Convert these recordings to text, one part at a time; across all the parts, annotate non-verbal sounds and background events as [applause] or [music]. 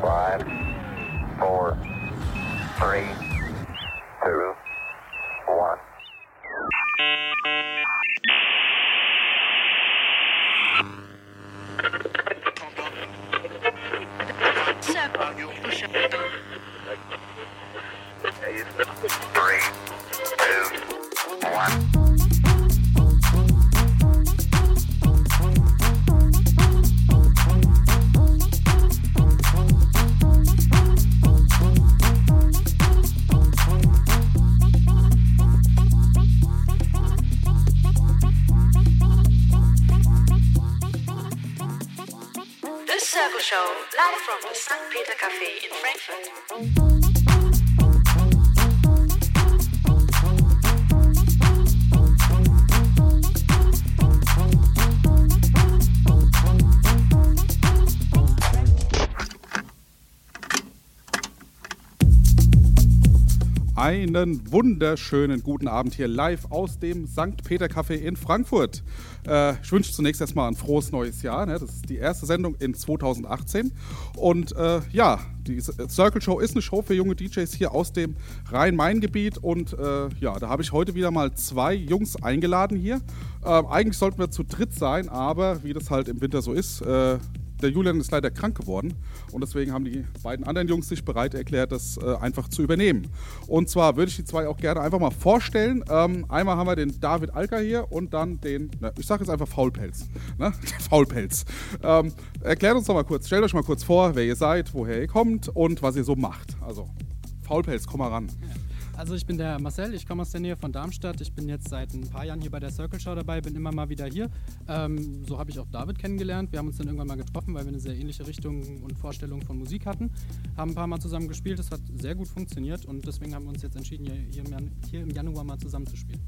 Five, four, three, two, one. Three, two, one. From St. Peter Cafe in Frankfurt. Einen wunderschönen guten Abend hier live aus dem St. Peter Café in Frankfurt. Äh, ich wünsche zunächst erstmal ein frohes neues Jahr. Ne? Das ist die erste Sendung in 2018. Und äh, ja, die Circle Show ist eine Show für junge DJs hier aus dem Rhein-Main-Gebiet. Und äh, ja, da habe ich heute wieder mal zwei Jungs eingeladen hier. Ähm, eigentlich sollten wir zu dritt sein, aber wie das halt im Winter so ist, äh, der Julian ist leider krank geworden und deswegen haben die beiden anderen Jungs sich bereit erklärt, das äh, einfach zu übernehmen. Und zwar würde ich die zwei auch gerne einfach mal vorstellen. Ähm, einmal haben wir den David Alker hier und dann den, na, ich sage jetzt einfach Faulpelz. Ne? [laughs] Faulpelz. Ähm, erklärt uns doch mal kurz, stellt euch mal kurz vor, wer ihr seid, woher ihr kommt und was ihr so macht. Also, Faulpelz, komm mal ran. Also ich bin der Marcel, ich komme aus der Nähe von Darmstadt. Ich bin jetzt seit ein paar Jahren hier bei der Circle Show dabei, bin immer mal wieder hier. Ähm, so habe ich auch David kennengelernt. Wir haben uns dann irgendwann mal getroffen, weil wir eine sehr ähnliche Richtung und Vorstellung von Musik hatten. Haben ein paar Mal zusammen gespielt, das hat sehr gut funktioniert und deswegen haben wir uns jetzt entschieden, hier, im, hier im Januar mal zusammen zu spielen.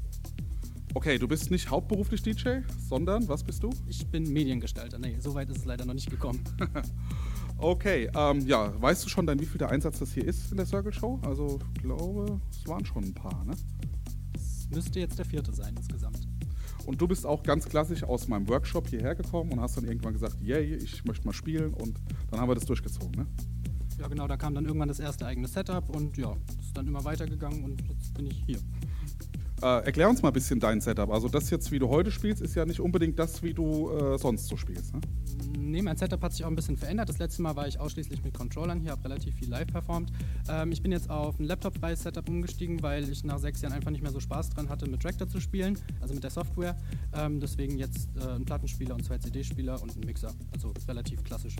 Okay, du bist nicht hauptberuflich DJ, sondern was bist du? Ich bin Mediengestalter. Nee, so weit ist es leider noch nicht gekommen. [laughs] Okay, ähm, ja, weißt du schon dann, wie viel der Einsatz das hier ist in der Circle Show? Also, ich glaube, es waren schon ein paar, ne? Es müsste jetzt der vierte sein insgesamt. Und du bist auch ganz klassisch aus meinem Workshop hierher gekommen und hast dann irgendwann gesagt, yay, ich möchte mal spielen und dann haben wir das durchgezogen, ne? Ja genau, da kam dann irgendwann das erste eigene Setup und ja, ist dann immer weitergegangen und jetzt bin ich hier. Äh, erklär uns mal ein bisschen dein Setup. Also das jetzt, wie du heute spielst, ist ja nicht unbedingt das, wie du äh, sonst so spielst, ne? Nee, mein Setup hat sich auch ein bisschen verändert. Das letzte Mal war ich ausschließlich mit Controllern hier, habe relativ viel live performt. Ähm, ich bin jetzt auf ein Laptop-freies Setup umgestiegen, weil ich nach sechs Jahren einfach nicht mehr so Spaß dran hatte, mit Tractor zu spielen, also mit der Software. Ähm, deswegen jetzt äh, ein Plattenspieler und zwei CD-Spieler und ein Mixer, also relativ klassisch.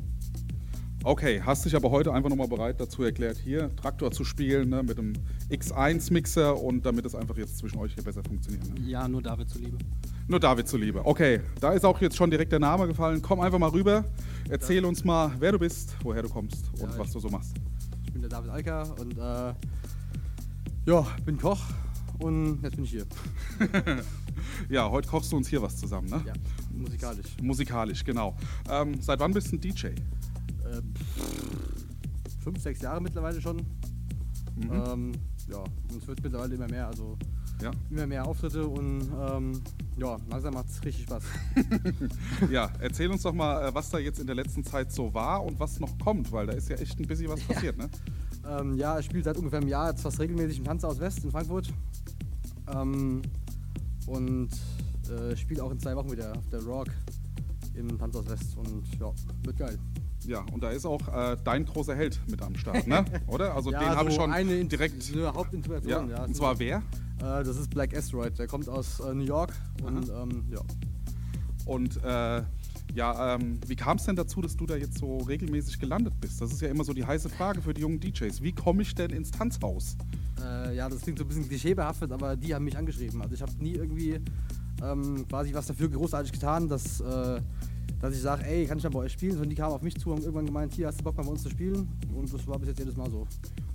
Okay, hast dich aber heute einfach nochmal bereit dazu erklärt, hier Traktor zu spielen, ne, mit einem X1-Mixer und damit es einfach jetzt zwischen euch hier besser funktioniert. Ne? Ja, nur David zuliebe. Nur David zuliebe. Okay, da ist auch jetzt schon direkt der Name gefallen. Komm einfach mal rüber, erzähl uns mal, wer du bist, woher du kommst und Ja, was ich- du so machst. Ich bin der David Alker und äh, ja, bin Koch und jetzt bin ich hier. [laughs] Ja, heute kochst du uns hier was zusammen, ne? Ja, musikalisch. Musikalisch, genau. Ähm, seit wann bist du ein DJ? Äh, fünf, sechs Jahre mittlerweile schon. Mhm. Ähm, ja, und es wird mittlerweile immer mehr, also Ja. immer mehr Auftritte und ähm, ja, langsam macht es richtig Spaß. [laughs] Ja, erzähl uns doch mal, äh, was da jetzt in der letzten Zeit so war und was noch kommt, weil da ist ja echt ein bisschen was passiert, ne? ähm, ja, ich spiele seit ungefähr einem Jahr jetzt fast regelmäßig im Tanzhaus West in Frankfurt. Ähm, und äh, spiele auch in zwei Wochen wieder auf der Rock im Tanzhaus West und ja, wird geil. Ja, und da ist auch äh, dein großer Held mit am Start, ne? [laughs] Oder? Also den habe ich so schon eine direkt. so eine Hauptinspiration. Ja, Ja, und zwar wer? Äh, das ist Black Asteroid, der kommt aus äh, New York und ähm, ja. Und äh, ja, ähm, wie kam es denn dazu, dass du da jetzt so regelmäßig gelandet bist? Das ist ja immer so die heiße Frage für die jungen DJs. Wie komme ich denn ins Tanzhaus? Äh, ja, das klingt so ein bisschen klischeebehaftet, aber die haben mich angeschrieben. Also ich habe nie irgendwie ähm, quasi was dafür großartig getan, dass, äh, dass ich sage, ey, kann ich mal bei euch spielen? Sondern die kamen auf mich zu und haben irgendwann gemeint, hier hast du Bock mal bei uns zu spielen? Und das war bis jetzt jedes Mal so.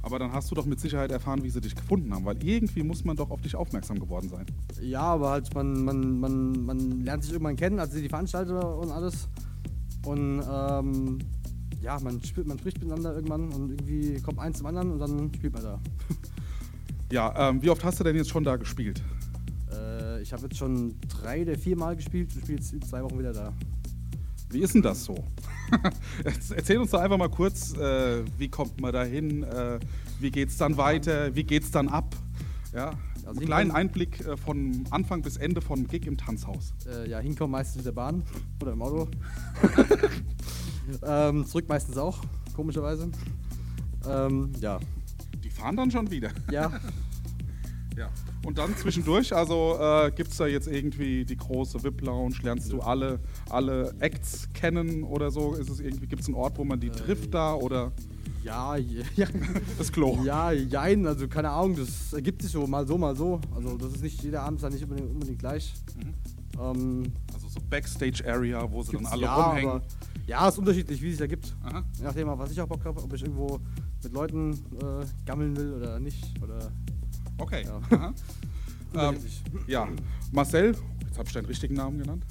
Aber dann hast du doch mit Sicherheit erfahren, wie sie dich gefunden haben, weil irgendwie muss man doch auf dich aufmerksam geworden sein. Ja, aber halt, man, man, man, man lernt sich irgendwann kennen, also die Veranstalter und alles. Und ähm, ja, man, spielt, man spricht miteinander irgendwann und irgendwie kommt eins zum anderen und dann spielt man da. [laughs] Ja, ähm, wie oft hast du denn jetzt schon da gespielt? Äh, ich habe jetzt schon drei oder vier Mal gespielt und spiele jetzt in zwei Wochen wieder da. Wie ist denn das so? [laughs] Erzähl uns doch einfach mal kurz, äh, wie kommt man da hin? Äh, wie geht's dann weiter? Wie geht's dann ab? Ja, Also einen kleinen Einblick äh, von Anfang bis Ende vom Gig im Tanzhaus. Äh, ja, hinkommen meistens mit der Bahn oder im Auto. [laughs] ähm, zurück meistens auch, komischerweise. Ähm, ja. Die fahren dann schon wieder. Ja, [laughs] Ja. Und dann zwischendurch, also äh, gibt es da jetzt irgendwie die große VIP-Lounge? Lernst du alle, alle Acts kennen oder so? Ist es irgendwie, gibt es einen Ort, wo man die trifft da oder ja, [laughs] ja, das Klo? ja, jein, also keine Ahnung, das ergibt sich so, mal so, mal so. Also das ist nicht, jeder Abend ist ja nicht unbedingt, unbedingt gleich. Ähm, Also so Backstage-Area, wo sie dann alle ja, rumhängen. aber ja, ist unterschiedlich, wie es sich ergibt. Aha. Je nachdem, was ich auch Bock habe, ob ich irgendwo mit Leuten äh, gammeln will oder nicht. Oder Okay. Ja. [laughs] Ähm, ja, Marcel, jetzt habe ich deinen richtigen Namen genannt.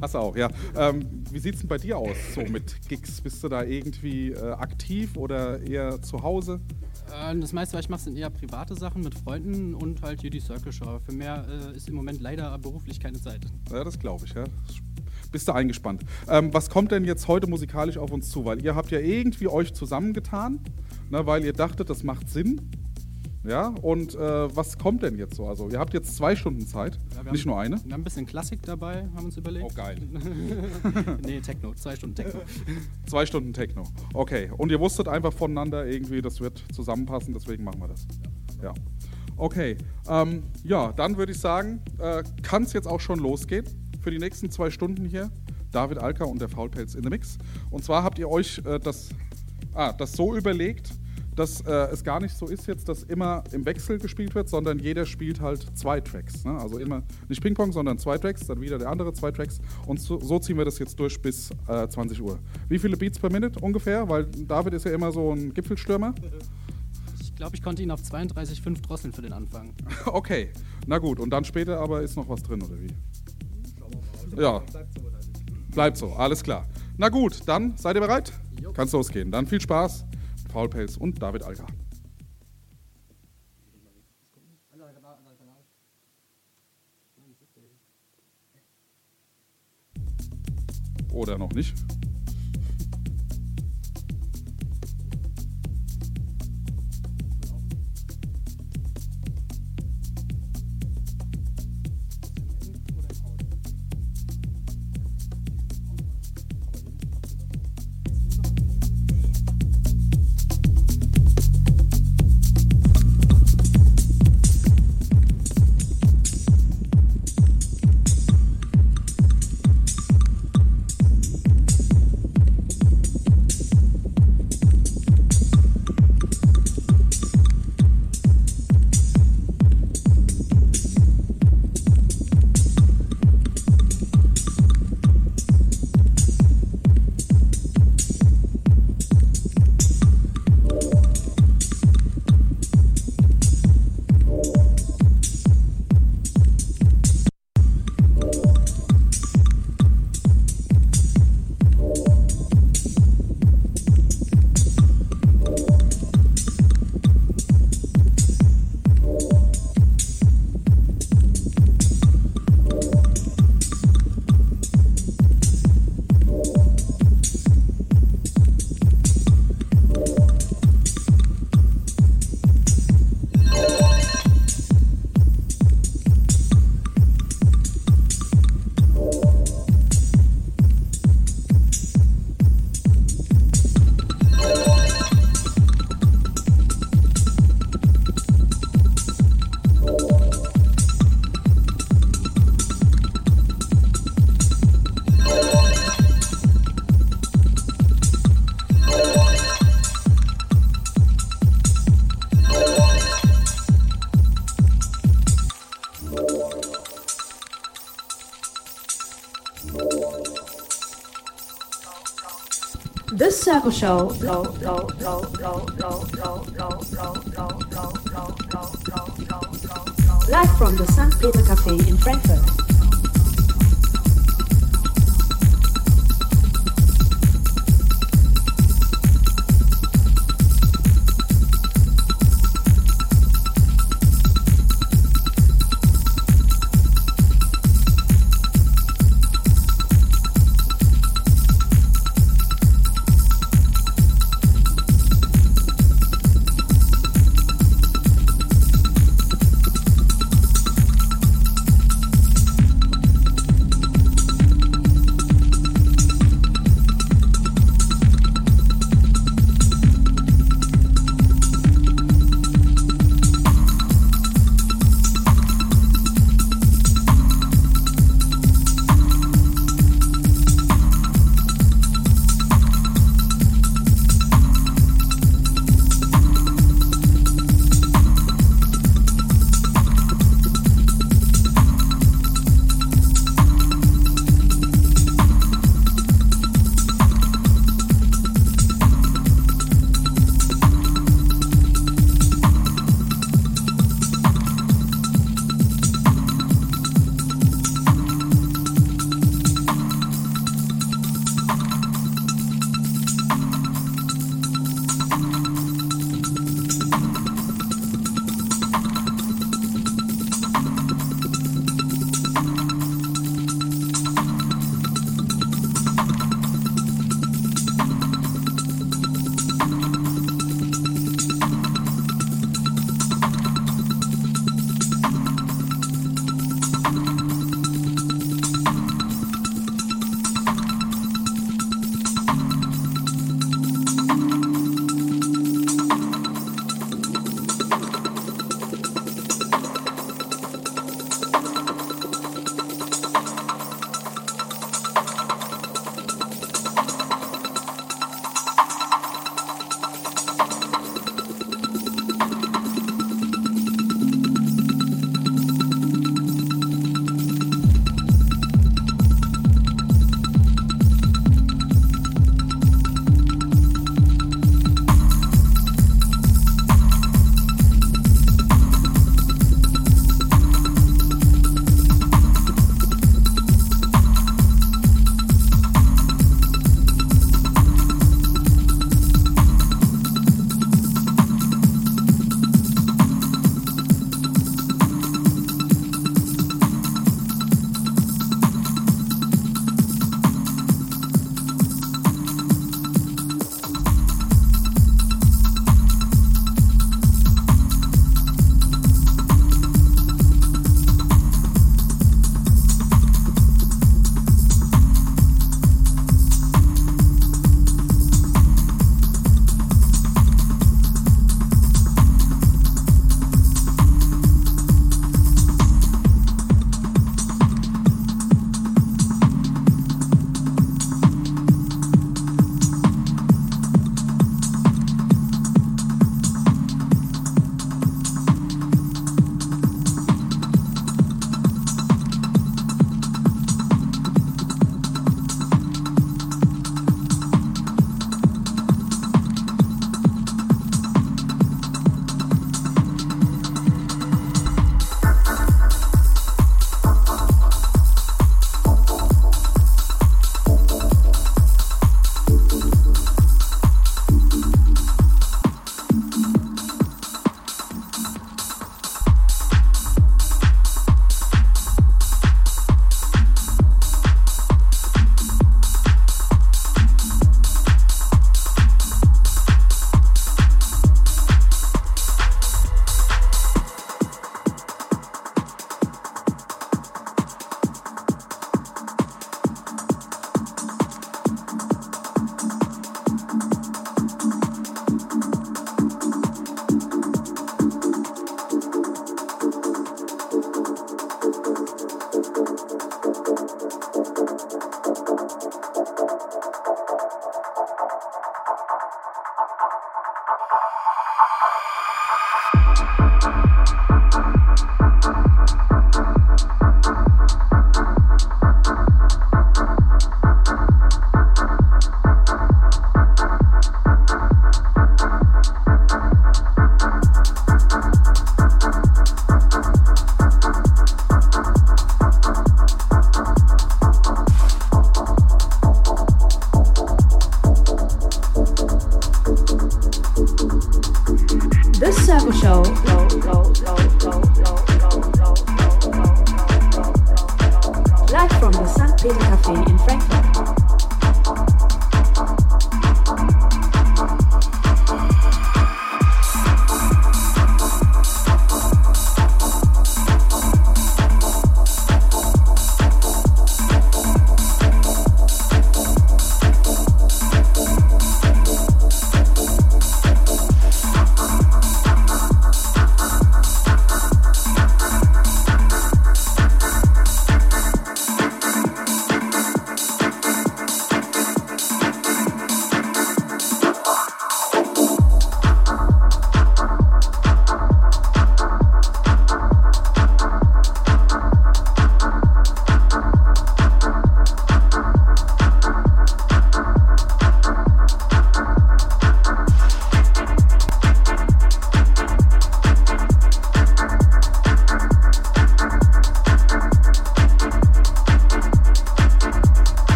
Hast du auch, ja. Ähm, wie sieht es denn bei dir aus, so mit Gigs? Bist du da irgendwie äh, aktiv oder eher zu Hause? Äh, das meiste, was ich mache, sind eher private Sachen mit Freunden und halt hier die Circle Show. Für mehr äh, ist im Moment leider beruflich keine Zeit. Ja, das glaube ich, ja. Bist du eingespannt. Ähm, was kommt denn jetzt heute musikalisch auf uns zu? Weil ihr habt ja irgendwie euch zusammengetan, ne, weil ihr dachtet, das macht Sinn. Ja, und äh, was kommt denn jetzt so? Also, ihr habt jetzt zwei Stunden Zeit, Ja, nicht haben- nur eine. Wir haben ein bisschen Klassik dabei, haben uns überlegt. Oh, geil. [laughs] nee, Techno, zwei Stunden Techno. [laughs] Zwei Stunden Techno. Okay. Und ihr wusstet einfach voneinander irgendwie, das wird zusammenpassen, deswegen machen wir das. Ja. Okay. Ähm, ja, dann würde ich sagen, äh, kann es jetzt auch schon losgehen für die nächsten zwei Stunden hier. David Alka und der Faulpelz in the Mix. Und zwar habt ihr euch äh, das, ah, das so überlegt, dass äh, es gar nicht so ist jetzt, dass immer im Wechsel gespielt wird, sondern jeder spielt halt zwei Tracks. Ne? Also immer nicht Ping-Pong, sondern zwei Tracks, dann wieder der andere zwei Tracks. Und so, so ziehen wir das jetzt durch bis äh, 20 Uhr. Wie viele Beats per Minute ungefähr? Weil David ist ja immer so ein Gipfelstürmer. Ich glaube, ich konnte ihn auf 32,5 drosseln für den Anfang. [laughs] Okay, na gut. Und dann später aber ist noch was drin, oder wie? Ja. Bleibt so, alles klar. Na gut, dann seid ihr bereit? Kann's losgehen. Dann viel Spaß. Faulpelz und David Alka. Oder noch nicht? The Circle Show. Live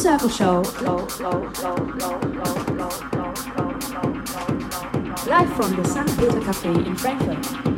Circle Show. Live from the St. Peter Cafe in Frankfurt.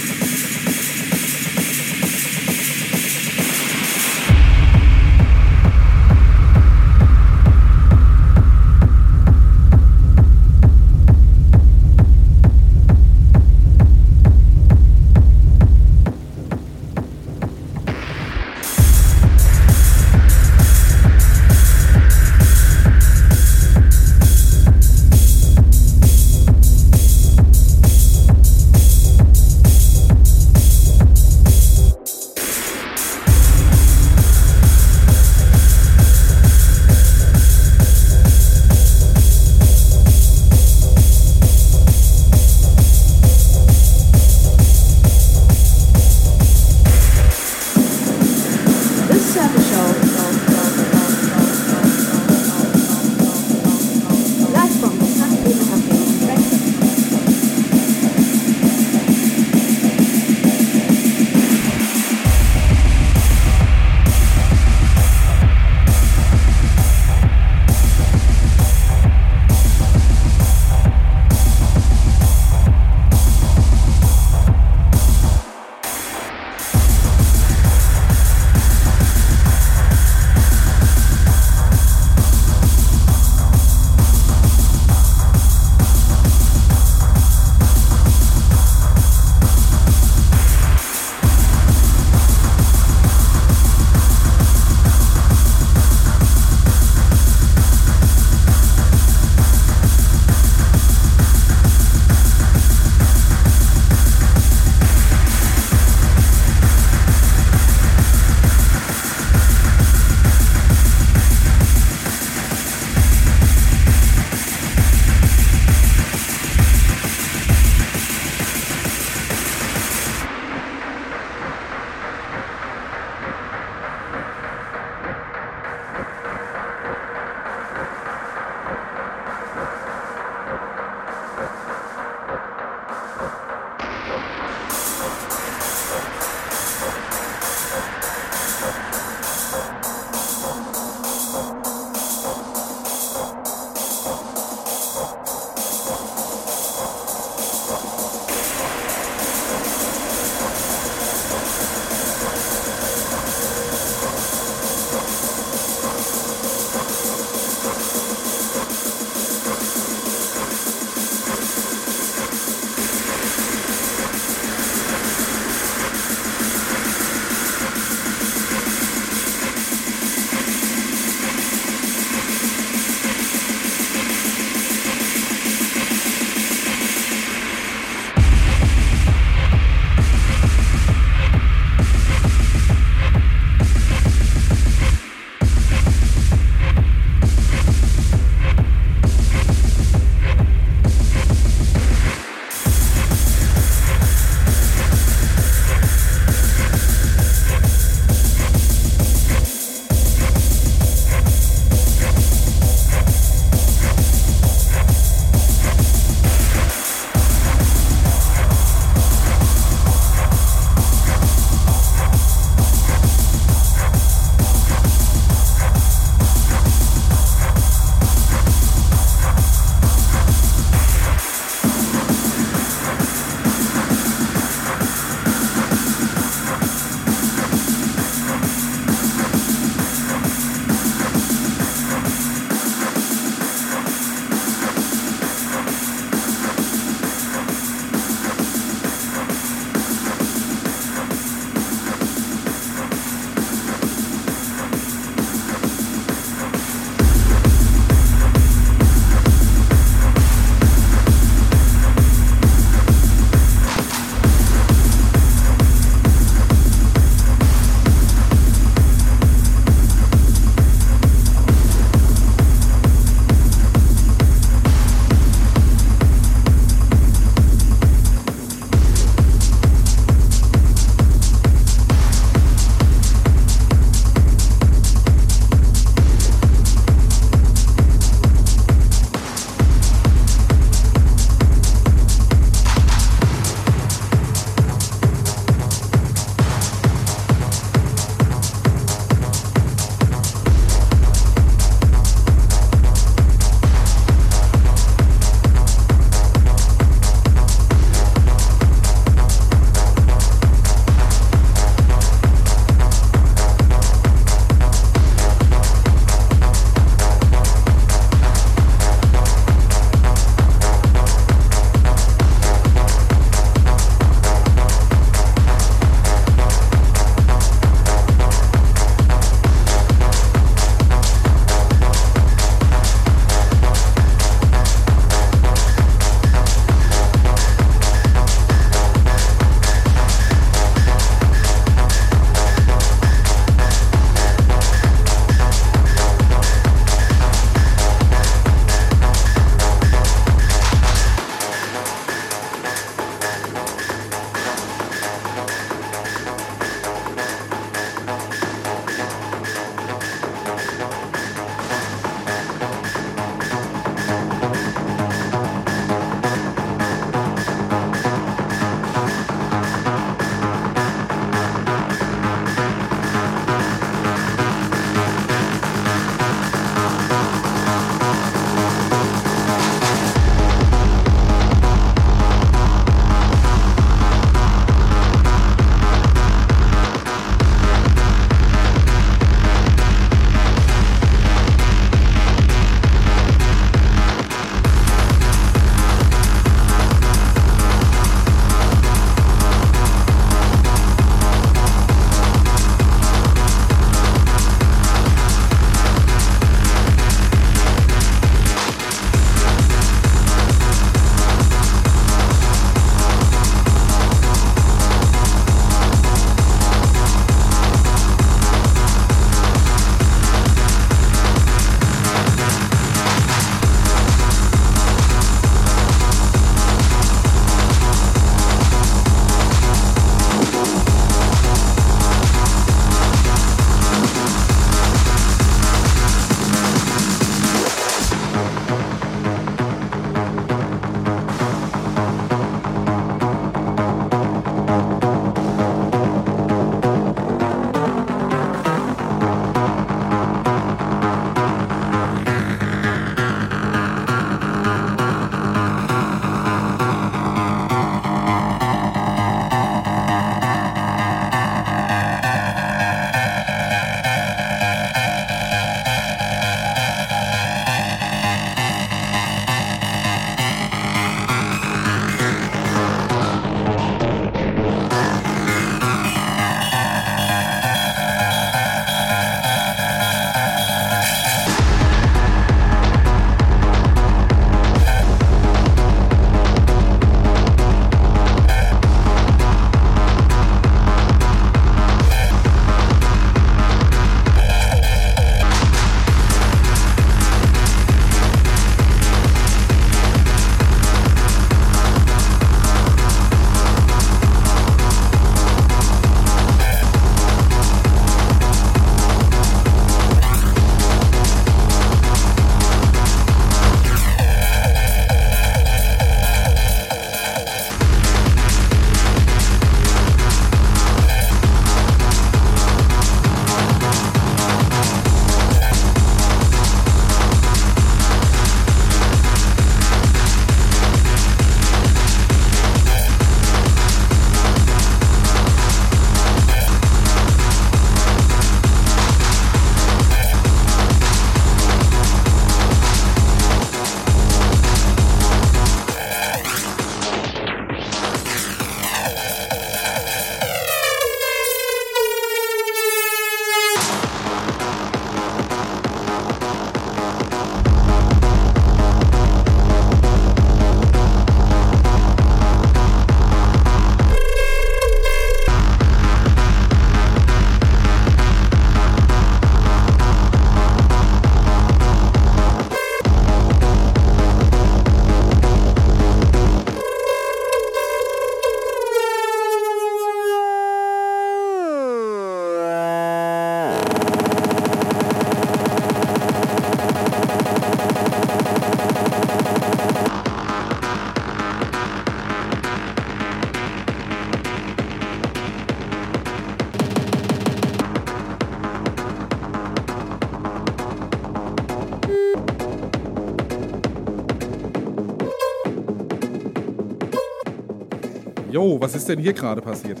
Was ist denn hier gerade passiert?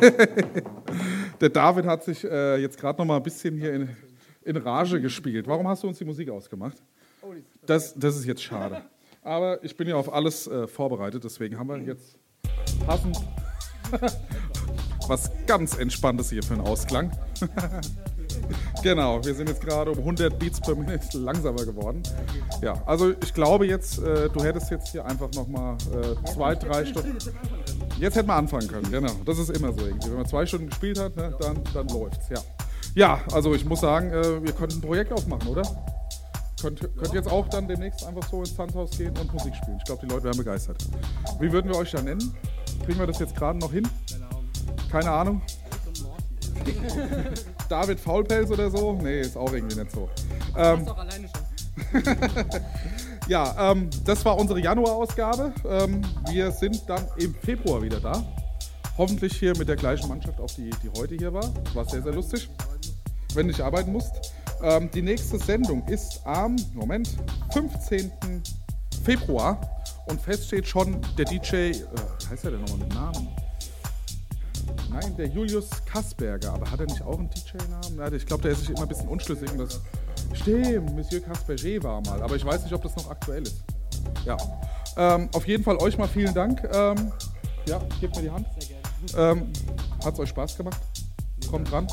[laughs] Der David hat sich äh, jetzt gerade noch mal ein bisschen hier in, in Rage gespielt. Warum hast du uns die Musik ausgemacht? Das, das ist jetzt schade. Aber ich bin ja auf alles äh, vorbereitet, deswegen haben wir jetzt passend [laughs] was ganz Entspanntes hier für einen Ausklang. [laughs] genau, wir sind jetzt gerade um 100 Beats per Minute langsamer geworden. Ja, also ich glaube jetzt, äh, du hättest jetzt hier einfach nochmal äh, zwei, drei Stunden. Jetzt hätten wir anfangen können, genau. Das ist immer so irgendwie. Wenn man zwei Stunden gespielt hat, ne, dann, dann läuft's, ja. Ja, also ich muss sagen, äh, wir könnten ein Projekt aufmachen, oder? Könnt, könnt ihr jetzt auch dann demnächst einfach so ins Tanzhaus gehen und Musik spielen. Ich glaube, die Leute wären begeistert. Wie würden wir euch da nennen? Kriegen wir das jetzt gerade noch hin? Keine Ahnung. [laughs] David Faulpelz oder so? Nee, ist auch irgendwie nicht so. Ähm, doch alleine schon. [laughs] ja, ähm, das war unsere Januar-Ausgabe. Ähm, wir sind dann im Februar wieder da. Hoffentlich hier mit der gleichen Mannschaft, auch die, die heute hier war. War sehr, sehr lustig, wenn du nicht arbeiten musst. Ähm, die nächste Sendung ist am, Moment, 15. Februar. Und fest steht schon der DJ, äh, heißt er denn nochmal mit Namen? Nein, der Julius Kasperger. Aber hat er nicht auch einen DJ-Namen? Ich glaube, der ist sich immer ein bisschen unschlüssig. und Das Stimmt, Monsieur Kasperger war mal. Aber ich weiß nicht, ob das noch aktuell ist. Ja. Ähm, auf jeden Fall euch mal vielen Dank. Ähm, ja, gebt mir die Hand. Ähm, Hat es euch Spaß gemacht? Kommt dran.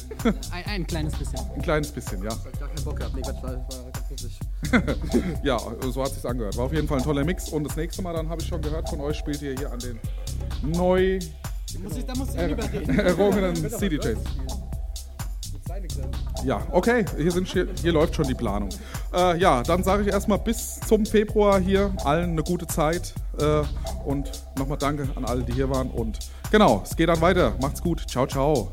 [laughs] Ein, ein kleines bisschen. Ein kleines bisschen, ja. Ich hab gar keinen Bock gehabt. Nee, Quatsch, war, war ganz lustig. [laughs] Ja, so hat es sich angehört. War auf jeden Fall ein toller Mix. Und das nächste Mal, dann habe ich schon gehört von euch, spielt ihr hier an den neu Muss ich, da muss ich ihn überreden. errungenen CDJs. Ja, okay, hier, sind, hier, hier läuft schon die Planung. Äh, ja, dann sage ich erstmal bis zum Februar hier allen eine gute Zeit äh, und nochmal danke an alle, die hier waren. Und genau, es geht dann weiter. Macht's gut. Ciao, ciao.